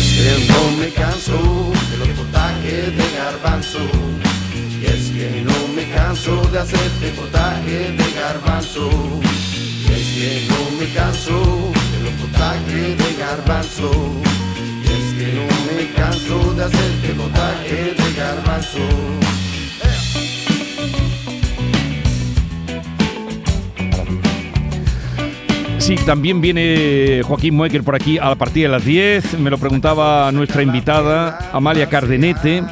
es que no me canso de los potajes de garbanzo. Y es que no me canso de hacerte potaje de garbanzo. Y es que no me canso de los potajes de garbanzo. Y es que no me canso de hacerte potaje de garbanzo. Sí, también viene Joaquín Moecker por aquí a partir de las 10. Me lo preguntaba nuestra invitada, Amalia Cardenete,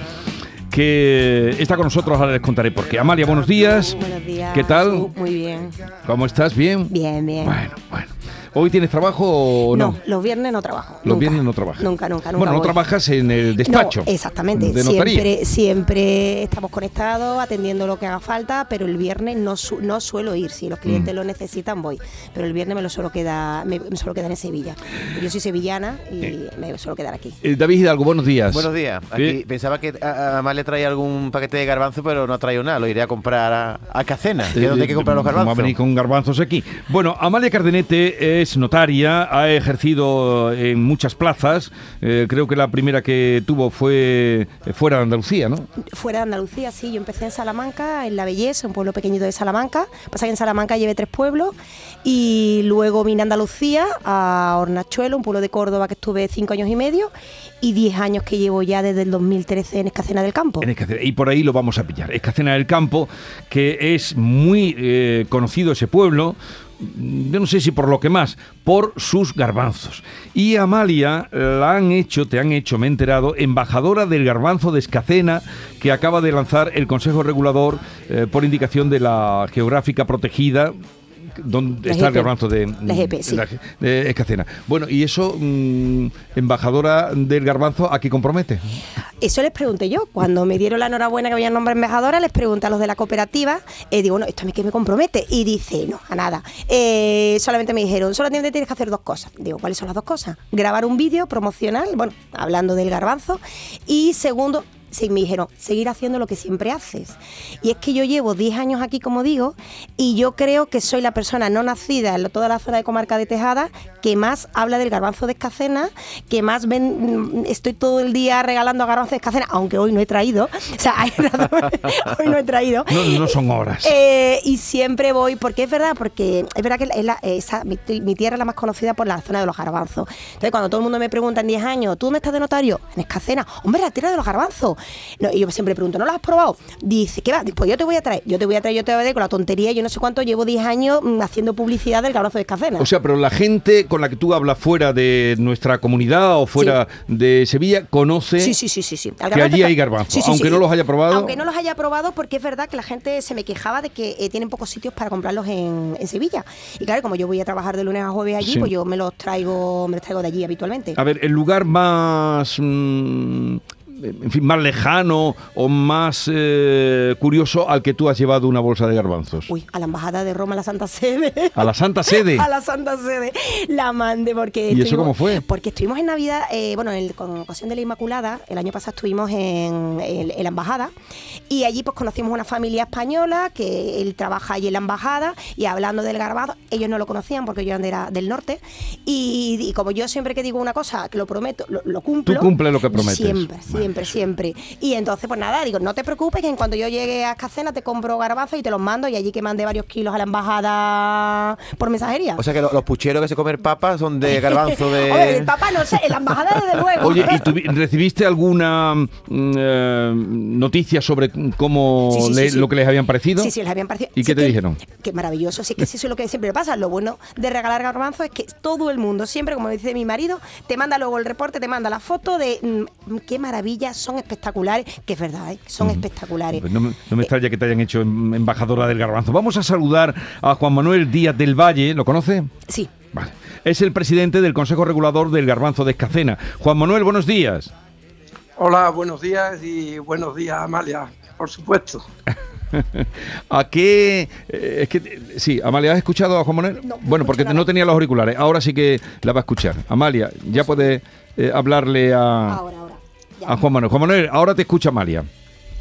que está con nosotros. Ahora les contaré por qué. Amalia, buenos días. Buenos días. ¿Qué tal? Muy bien. ¿Cómo estás? ¿Bien? Bien, bien. Bueno, bueno. ¿Hoy tienes trabajo o no? no, los viernes no trabajo. Los nunca. viernes no trabajas. Nunca, nunca, nunca. Bueno, no trabajas en el despacho. No, exactamente. De. Siempre, siempre estamos conectados, atendiendo lo que haga falta, pero el viernes no, su- no suelo ir. Si los Mm. clientes lo necesitan, voy. Pero el viernes me lo suelo quedar, me, me suelo quedar en Sevilla. Yo soy sevillana y me suelo quedar aquí. Eh, David Hidalgo, buenos días. Buenos días. Aquí pensaba que a- a- le traía algún paquete de garbanzo, pero no ha traído nada. Lo iré a comprar a, a Cacena, que es donde hay que comprar los Vamos a garbanzos. venir con garbanzos aquí. Bueno, Amalia Cardenete es notaria, ha ejercido en muchas plazas. Eh, creo que la primera que tuvo fue fuera de Andalucía, ¿no? Fuera de Andalucía, sí, yo empecé en Salamanca, en La Belleza, un pueblo pequeñito de Salamanca. Pasa que en Salamanca llevé tres pueblos y luego vine a Andalucía, a Hornachuelo, un pueblo de Córdoba que estuve cinco años y medio y diez años que llevo ya desde el 2013 en Escacena del Campo. En Escacena. Y por ahí lo vamos a pillar. Escacena del Campo, que es muy eh, conocido ese pueblo. Yo no sé si por lo que más, por sus garbanzos. Y Amalia la han hecho, te han hecho, me he enterado, embajadora del garbanzo de Escacena, que acaba de lanzar el Consejo Regulador eh, por indicación de la geográfica protegida. Donde La está el garbanzo de, La GP, sí. de de Escacena. Bueno, y eso, mm, embajadora del garbanzo, ¿a qué compromete? Eso les pregunté yo. Cuando me dieron la enhorabuena que había nombre embajadora, les pregunté a los de la cooperativa, eh, digo, bueno, ¿esto a mí qué me compromete? Y dice, no, a nada. Eh, solamente me dijeron, solamente tienes que hacer dos cosas. Digo, ¿cuáles son las dos cosas? Grabar un vídeo promocional, bueno, hablando del garbanzo. Y segundo, sí, me dijeron, seguir haciendo lo que siempre haces. Y es que yo llevo 10 años aquí, como digo, y yo creo que soy la persona no nacida en toda la zona de comarca de Tejada que más habla del garbanzo de escacena, que más ven, mm, estoy todo el día regalando garbanzo de escacena, aunque hoy no he traído. O sea, hay hoy no he traído. No, no son horas. Eh, y siempre voy, porque es verdad, porque es verdad que es la- esa- mi, mi tierra es la más conocida por la zona de los garbanzos. Entonces, cuando todo el mundo me pregunta en 10 años, ¿tú dónde estás de notario? En Escacena. Hombre, la tierra de los garbanzos. No, y yo siempre pregunto, ¿no lo has probado? Dice, ¿qué va? Pues yo te voy a traer, yo te voy a traer, yo te voy a traer con la tontería, yo no sé cuánto, llevo 10 años mm, haciendo publicidad del garbanzo de Escacena. O sea, pero la gente con la que tú hablas fuera de nuestra comunidad o fuera de Sevilla conoce Sí, sí, sí, sí, sí. Que allí hay garbanzo, Sí, sí, aunque no los haya probado. Aunque no los haya probado, porque es verdad que la gente se me quejaba de que eh, tienen pocos sitios para comprarlos en, en Sevilla. Y claro, como yo voy a trabajar de lunes a jueves allí, Sí. pues yo me los traigo, me los traigo de allí habitualmente. A ver, el lugar más, mm, en fin, más lejano o más eh, curioso al que tú has llevado una bolsa de garbanzos. Uy, a la embajada de Roma, a la Santa Sede. A la Santa Sede. a la Santa Sede la mandé porque ¿Y eso cómo fue? porque estuvimos en Navidad eh, bueno en el- con ocasión de la Inmaculada el año pasado estuvimos en, en- en la embajada y allí pues conocimos una familia española que él trabaja allí en la embajada y hablando del garbanzo ellos no lo conocían porque yo era del norte y, y como yo siempre que digo una cosa que lo prometo lo, lo cumplo Tú cumples lo que prometes. siempre Vale. Siempre siempre y entonces pues nada digo no te preocupes que en cuanto yo llegue a Escacena te compro garbanzos y te los mando y allí que mandé varios kilos a la embajada por mensajería O sea que lo- los pucheros que se comen papas son de garbanzo de... Hombre, el papá no sé, en la embajada desde luego. Oye, ¿y tuvi- recibiste alguna mm, eh, noticia sobre cómo Sí, sí, sí, le- sí. lo que les habían parecido? Sí, sí, les habían parecido. ¿Y Sí qué te que- dijeron? Que maravilloso, sí, que sí, eso es lo que siempre pasa. Lo bueno de regalar garbanzos es que todo el mundo, siempre, como dice mi marido, te manda luego el reporte, te manda la foto de mm, qué maravilla, son espectaculares, que es verdad, ¿eh? son espectaculares. Pues no, me- no me extraña que te hayan hecho em- embajadora del garbanzo. Vamos a saludar a Juan Manuel Díaz del Valle. ¿Lo conoce? Sí. Vale. Es el presidente del Consejo Regulador del Garbanzo de Escacena. Juan Manuel, buenos días. Hola, buenos días y buenos días, Amalia, por supuesto. ¿A qué? eh, es que, eh, sí, Amalia, ¿has escuchado a Juan Manuel? No, no bueno, porque no tenía los auriculares. Ahora sí que la va a escuchar. Amalia, ya puede eh, hablarle a, Ahora, ahora. Ya. a Juan Manuel. Juan Manuel, ahora te escucha Amalia.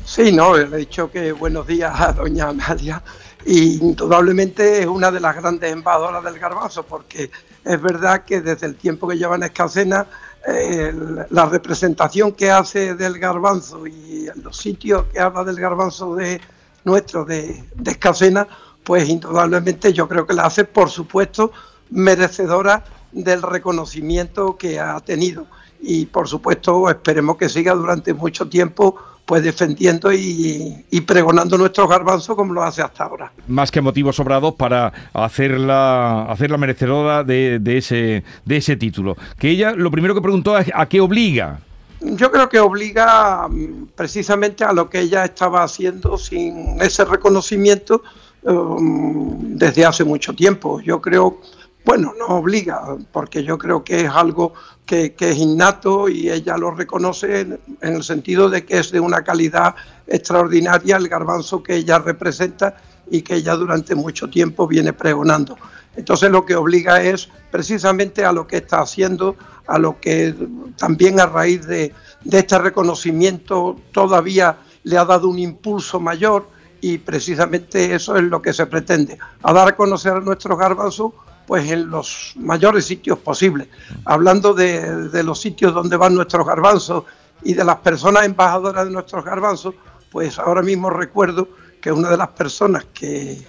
Sí, no, le he dicho que buenos días a doña Amalia y indudablemente es una de las grandes embajadoras del garbanzo porque es verdad que desde el tiempo que lleva en Escacena eh, la representación que hace del garbanzo y en los sitios que habla del garbanzo de nuestro de, de Escacena, pues indudablemente yo creo que la hace, por supuesto, merecedora del reconocimiento que ha tenido. Y por supuesto, esperemos que siga durante mucho tiempo pues defendiendo y, y, pregonando nuestros garbanzos como lo hace hasta ahora. Más que motivos sobrados para hacerla, hacerla merecedora de, de, ese, de ese título. Que ella lo primero que preguntó es a qué obliga. Yo creo que obliga mm, precisamente a lo que ella estaba haciendo sin ese reconocimiento um, desde hace mucho tiempo. Yo creo bueno, no obliga, porque yo creo que es algo que, es innato y ella lo reconoce en, en, el sentido de que es de una calidad extraordinaria el garbanzo que ella representa y que ella durante mucho tiempo viene pregonando. Entonces lo que obliga es precisamente a lo que está haciendo, a lo que también a raíz de, de este reconocimiento todavía le ha dado un impulso mayor y precisamente eso es lo que se pretende, a dar a conocer a nuestros garbanzos pues en los mayores sitios posibles. Hablando de, de, los sitios donde van nuestros garbanzos y de las personas embajadoras de nuestros garbanzos, pues ahora mismo recuerdo que una de las personas que,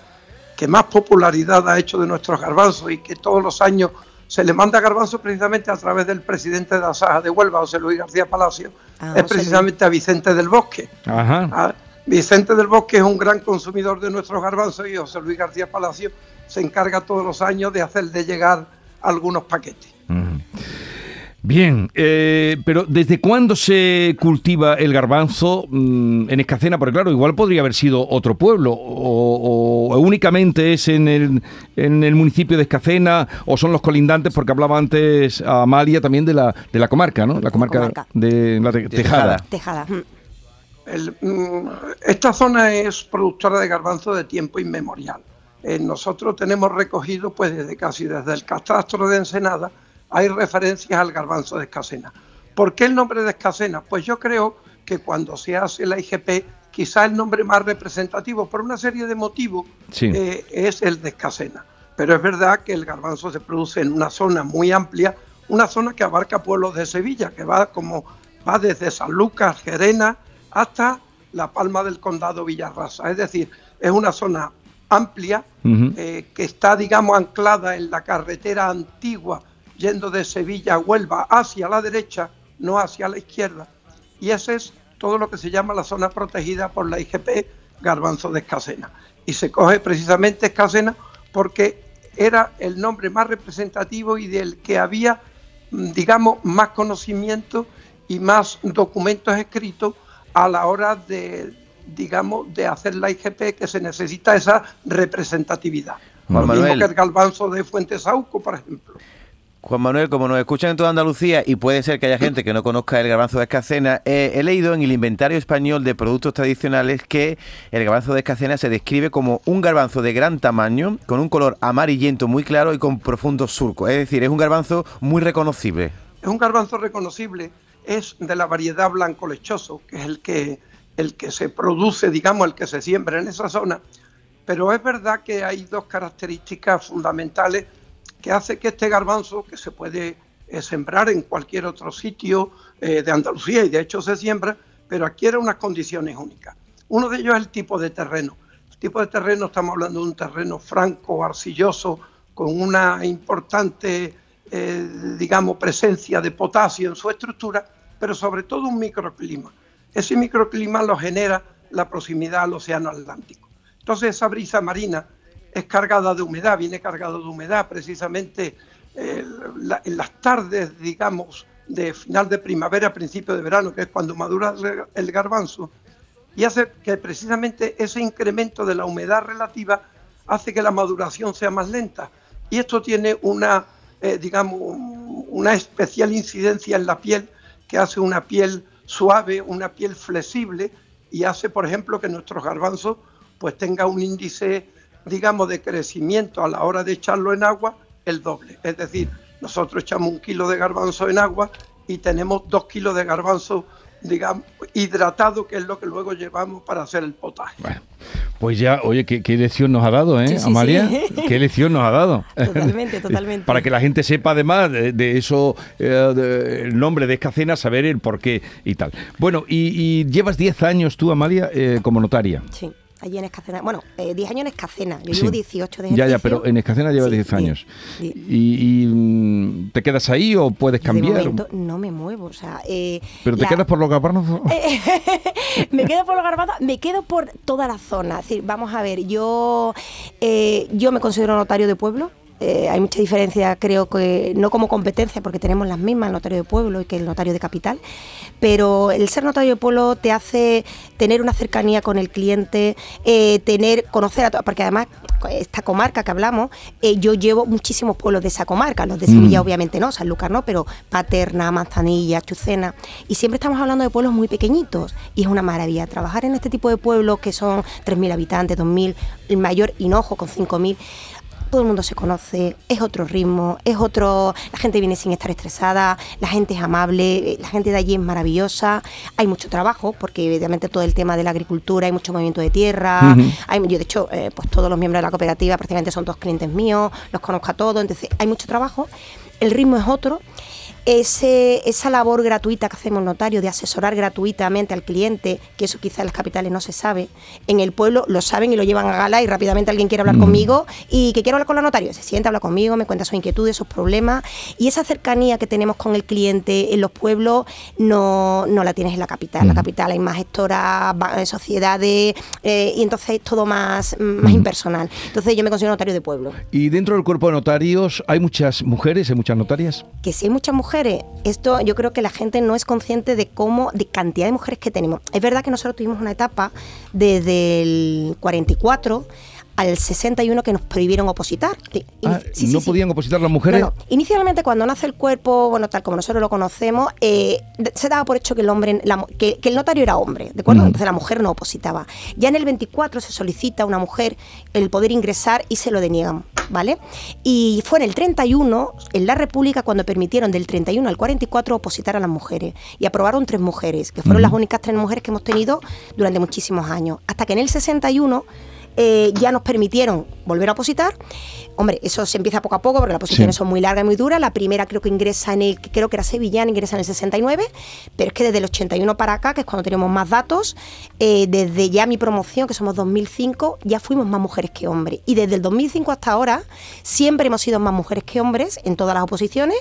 que más popularidad ha hecho de nuestros garbanzos y que todos los años se le manda garbanzos precisamente a través del presidente de la Saja de Huelva, José Luis García Palacio, ah, es precisamente a Vicente del Bosque. Ajá. A Vicente del Bosque es un gran consumidor de nuestros garbanzos y José Luis García Palacio se encarga todos los años de hacer de llegar algunos paquetes. Mm. Bien, eh, pero ¿desde cuándo se cultiva el garbanzo mmm, en Escacena? Porque claro, igual podría haber sido otro pueblo, o, o, únicamente es en el, en el municipio de Escacena, o son los colindantes, porque hablaba antes Amalia también de la, de la comarca, ¿no? La comarca, comarca. de la de, Tejada. Tejada. El, mm, esta zona es productora de garbanzo de tiempo inmemorial. Eh, nosotros tenemos recogido, pues desde casi desde el catastro de Ensenada, hay referencias al garbanzo de Escacena. ¿Por qué el nombre de Escacena? Pues yo creo que cuando se hace la IGP, quizá el nombre más representativo, por una serie de motivos, sí. eh, es el de Escacena. Pero es verdad que el garbanzo se produce en una zona muy amplia, una zona que abarca pueblos de Sevilla, que va como va desde San Lucas, Gerena, hasta la Palma del Condado Villarrasa. Es decir, es una zona amplia uh -huh. eh, que está, digamos, anclada en la carretera antigua yendo de Sevilla a Huelva hacia la derecha, no hacia la izquierda. Y ese es todo lo que se llama la zona protegida por la IGP Garbanzo de Escacena. Y se coge precisamente Escacena porque era el nombre más representativo y del que había, digamos, más conocimiento y más documentos escritos a la hora de, digamos, de hacer la IGP, que se necesita esa representatividad. Juan Lo Manuel. mismo que el Galbanzo de Fuentesauco, por ejemplo. Juan Manuel, como nos escuchan en toda Andalucía y puede ser que haya gente que no conozca el garbanzo de escacena, eh, he leído en el inventario español de productos tradicionales que el garbanzo de escacena se describe como un garbanzo de gran tamaño, con un color amarillento muy claro y con profundos surcos. Es decir, es un garbanzo muy reconocible. Es un garbanzo reconocible, es de la variedad blanco lechoso, que es el que, el que se produce, digamos, el que se siembra en esa zona. Pero es verdad que hay dos características fundamentales que hace que este garbanzo, que se puede eh, sembrar en cualquier otro sitio eh, de Andalucía y de hecho se siembra, pero adquiere unas condiciones únicas. Uno de ellos es el tipo de terreno. El tipo de terreno, estamos hablando de un terreno franco, arcilloso, con una importante, eh, digamos, presencia de potasio en su estructura, pero sobre todo un microclima. Ese microclima lo genera la proximidad al océano Atlántico. Entonces esa brisa marina es cargada de humedad, viene cargado de humedad precisamente eh, en las tardes, digamos, de final de primavera, principio de verano, que es cuando madura el garbanzo, y hace que precisamente ese incremento de la humedad relativa hace que la maduración sea más lenta. Y esto tiene una, eh, digamos, una especial incidencia en la piel, que hace una piel suave, una piel flexible, y hace, por ejemplo, que nuestros garbanzos pues tenga un índice digamos, de crecimiento a la hora de echarlo en agua, el doble. Es decir, nosotros echamos un kilo de garbanzo en agua y tenemos dos kilos de garbanzo, digamos, hidratado, que es lo que luego llevamos para hacer el potaje. Bueno, Pues ya, oye, ¿qué, qué lección nos ha dado, ¿eh, Sí, sí, Amalia? sí. ¿Qué lección nos ha dado? Totalmente, totalmente. Para que la gente sepa además de, de eso, eh, de- el nombre de Escacena, saber el porqué y tal. Bueno, y, y llevas 10 años tú, Amalia, eh, como notaria. Sí, allí en Escacena. Bueno, eh, 10 años en Escacena. Yo Sí. llevo 18 de Ya, ya, ejercicio. pero en Escacena llevas Sí, 10 años. diez. ¿Y, y, mm, te quedas ahí o puedes De cambiar? momento no me muevo, o sea... eh, ¿Pero te quedas por los garbanzos? me quedo por los garbanzos, me quedo por toda la zona. Es decir, vamos a ver, yo, eh, yo me considero notario de pueblo. Eh, hay mucha diferencia, creo que no como competencia, porque tenemos las mismas, el notario de pueblo y que el notario de capital, pero el ser notario de pueblo te hace tener una cercanía con el cliente, eh, tener, conocer a to- porque además esta comarca que hablamos, eh, yo llevo muchísimos pueblos de esa comarca, los de Sevilla Mm. obviamente no, Sanlúcar no, pero Paterna, Manzanilla, Chucena, y siempre estamos hablando de pueblos muy pequeñitos, y es una maravilla trabajar en este tipo de pueblos que son 3.000 habitantes, 2.000, el mayor Hinojo con 5.000, todo el mundo se conoce, es otro ritmo, es otro, la gente viene sin estar estresada, la gente es amable, eh, la gente de allí es maravillosa, hay mucho trabajo, porque evidentemente todo el tema de la agricultura, hay mucho movimiento de tierra, hay, yo de hecho, eh, pues todos los miembros de la cooperativa prácticamente son todos clientes míos, los conozco a todos, entonces hay mucho trabajo, el ritmo es otro. Ese, esa labor gratuita que hacemos notario de asesorar gratuitamente al cliente, que eso quizá en las capitales no se sabe, en el pueblo lo saben y lo llevan a gala y rápidamente alguien quiere hablar Mm. conmigo y que quiero hablar con la notario, se sienta, habla conmigo, me cuenta sus inquietudes, sus problemas y esa cercanía que tenemos con el cliente en los pueblos no, no la tienes en la capital. En la Mm. capital hay más gestoras, eh, sociedades eh, y entonces es todo más, más impersonal. Entonces yo me considero notario de pueblo. Y dentro del cuerpo de notarios, ¿hay muchas mujeres, hay muchas notarias? que si hay muchas mujeres, esto yo creo que la gente no es consciente de cómo, de cantidad de mujeres que tenemos. Es verdad que nosotros tuvimos una etapa desde el 44 al 61 que nos prohibieron opositar. Ah, sí, ¿No sí. podían opositar las mujeres? No, no. Inicialmente cuando nace el cuerpo, bueno, tal como nosotros lo conocemos, eh, se daba por hecho que el hombre, la que, que el notario era hombre, ¿de acuerdo? Entonces la mujer no opositaba. Ya en el 24 se solicita a una mujer el poder ingresar y se lo deniegan, ¿vale? Y fue en el 31, en la República, cuando permitieron del 31 al 44 opositar a las mujeres. Y aprobaron tres mujeres, que fueron las únicas tres mujeres que hemos tenido durante muchísimos años. Hasta que en el 61 eh, ya nos permitieron volver a opositar. Hombre, eso se empieza poco a poco porque las posiciones Sí. son muy largas y muy duras. La primera creo que ingresa en el, creo que era sevillana, ingresa en el 69, pero es que desde el 81 para acá, que es cuando tenemos más datos, eh, desde ya mi promoción, que somos 2005, ya fuimos más mujeres que hombres. Y desde el 2005 hasta ahora, siempre hemos sido más mujeres que hombres en todas las oposiciones,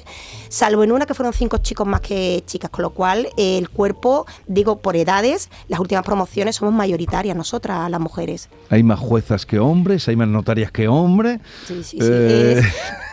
salvo en una que fueron cinco chicos más que chicas, con lo cual eh, el cuerpo, digo, por edades, las últimas promociones somos mayoritarias nosotras, las mujeres. Hay más juezas que hombres, hay más notarias que hombres. Sí, sí, sí. Eh, Es,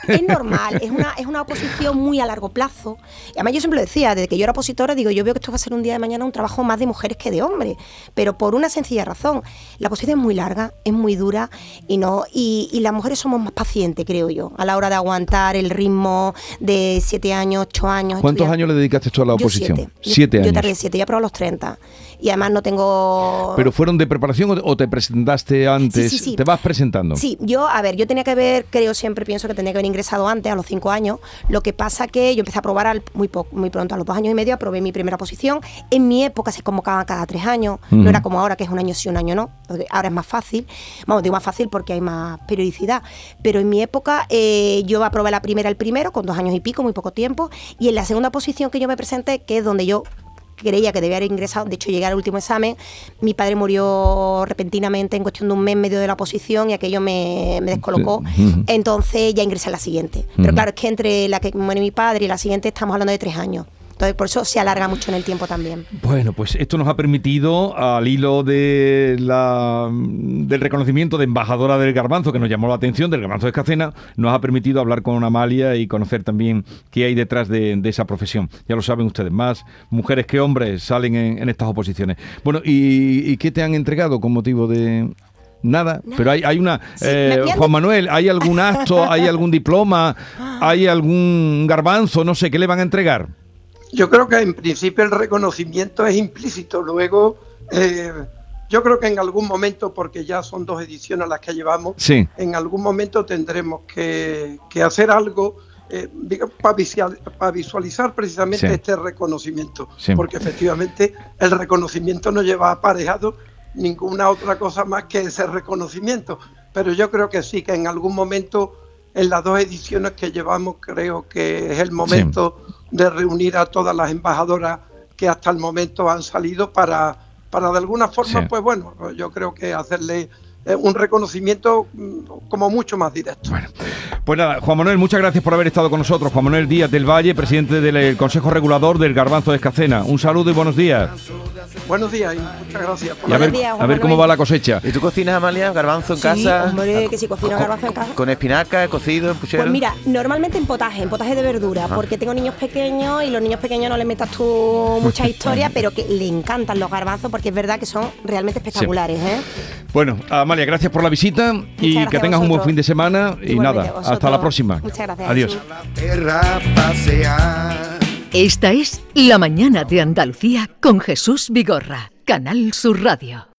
es normal, es una, es una oposición muy a largo plazo. Y además yo siempre lo decía, desde que yo era opositora, digo, yo veo que esto va a ser un día de mañana un trabajo más de mujeres que de hombres. Pero por una sencilla razón. La oposición es muy larga, es muy dura y no, y, y las mujeres somos más pacientes, creo yo, a la hora de aguantar el ritmo de siete años, ocho años. ¿Cuántos estudiar. años le dedicaste tú a la Yo oposición? siete. Yo- Siete Yo años. tardé siete, yo aprobé a los 30. Y además no tengo... ¿Pero fueron de preparación o te- o te presentaste antes? Sí, sí, sí. ¿Te vas presentando? Sí, yo, a ver, yo tenía que haber, creo siempre pienso que tenía que haber ingresado antes, a los cinco años. Lo que pasa que yo empecé a probar al- muy, muy pronto, a los dos años y medio, aprobé mi primera posición. En mi época se convocaban cada tres años, no era como ahora, que es un año sí, un año no. Ahora es más fácil. Vamos, digo más fácil porque hay más periodicidad. Pero en mi época eh, yo aprobé la primera el primero, con dos años y pico, muy poco tiempo. Y en la segunda posición que yo me presenté, que es donde yo creía que debía haber ingresado, de hecho llegué al último examen, mi padre murió repentinamente en cuestión de un mes medio de la posición y aquello me, me descolocó, Sí. Entonces ya ingresé a la siguiente. Pero claro, es que entre la que muere mi padre y la siguiente estamos hablando de tres años. Entonces por eso se alarga mucho en el tiempo también. Bueno, pues esto nos ha permitido, al hilo de la, del reconocimiento de embajadora del garbanzo, que nos llamó la atención, del garbanzo de Escacena, nos ha permitido hablar con Amalia y conocer también qué hay detrás de, de esa profesión. Ya lo saben ustedes, más mujeres que hombres salen en, en estas oposiciones. Bueno, ¿y, y qué te han entregado con motivo de...? Nada, pero hay, hay una... Sí, eh, Juan Manuel, ¿hay algún acto, hay algún diploma, hay algún garbanzo, no sé, qué le van a entregar? Yo creo que en principio el reconocimiento es implícito. Luego, eh, yo creo que en algún momento, porque ya son dos ediciones las que llevamos, Sí. en algún momento tendremos que, que hacer algo eh, para visualizar precisamente Sí. este reconocimiento. Sí. Porque efectivamente el reconocimiento nos lleva aparejado ninguna otra cosa más que ese reconocimiento. Pero yo creo que sí, que en algún momento, en las dos ediciones que llevamos, creo que es el momento de reunir a todas las embajadoras que hasta el momento han salido para, para de alguna forma, Sí. pues bueno, yo creo que hacerle un reconocimiento mm, como mucho más directo. Bueno, pues nada, Juan Manuel, muchas gracias por haber estado con nosotros. Juan Manuel Díaz del Valle, presidente del eh, Consejo Regulador del Garbanzo de Escacena. Un saludo y buenos días. Buenos días y muchas gracias por Y a la ver, días, a ver cómo va la cosecha. ¿Y tú cocinas, Amalia, garbanzo en Sí, casa? hombre, que si cocino garbanzo en casa. ¿Con espinaca, cocido, en puchero? Pues mira, normalmente en potaje, en potaje de verdura, porque tengo niños pequeños y los niños pequeños no les metas tú mucha historia, pero que le encantan los garbanzos porque es verdad que son realmente espectaculares, ¿eh? Bueno, Amalia, gracias por la visita y que tengas un buen fin de semana. Y nada, hasta la próxima. Muchas gracias, Adiós. Esta es La mañana de Andalucía con Jesús Vigorra, Canal Sur Radio.